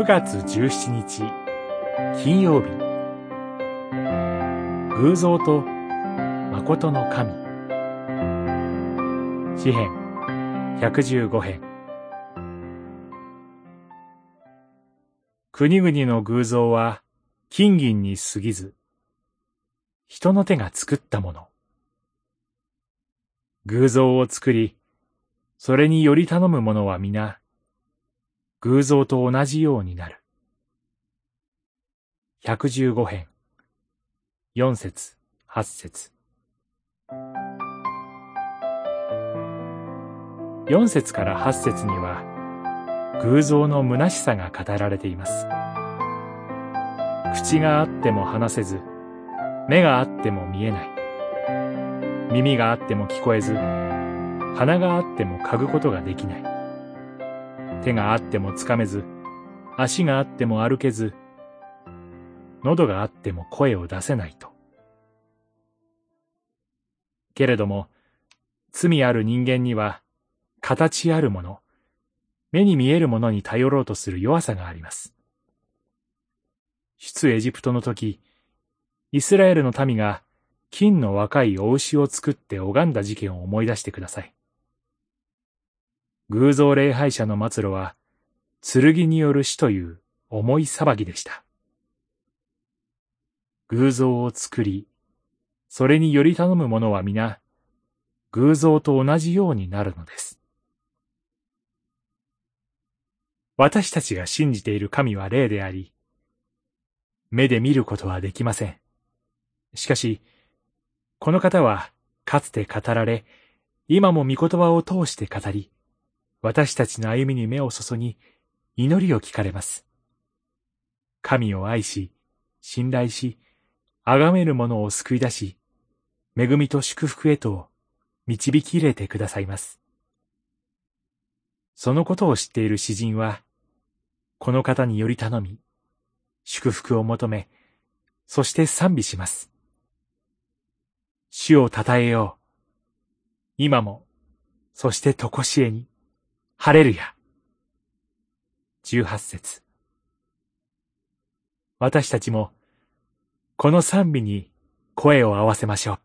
9月17日金曜日。偶像と誠の神。詩編115編。国々の偶像は金銀に過ぎず人の手が作ったもの。偶像を作りそれにより頼む者は皆偶像と同じようになる。百十五編、四節、八節。四節から八節には、偶像の虚しさが語られています。口があっても話せず、目があっても見えない。耳があっても聞こえず、鼻があっても嗅ぐことができない。手があってもつかめず、足があっても歩けず、喉があっても声を出せないと。けれども、罪ある人間には、形あるもの、目に見えるものに頼ろうとする弱さがあります。出エジプトの時、イスラエルの民が金の若いお牛を作って拝んだ事件を思い出してください。偶像礼拝者の末路は、剣による死という重い裁きでした。偶像を作り、それにより頼む者は皆、偶像と同じようになるのです。私たちが信じている神は霊であり、目で見ることはできません。しかし、この方はかつて語られ、今も御言葉を通して語り、私たちの歩みに目を注ぎ、祈りを聞かれます。神を愛し、信頼し、崇める者を救い出し、恵みと祝福へと導き入れてくださいます。そのことを知っている詩人は、この方により頼み、祝福を求め、そして賛美します。主を称えよう。今も、そしてとこしえに。ハレルヤ。十八節私たちも、この賛美に声を合わせましょう。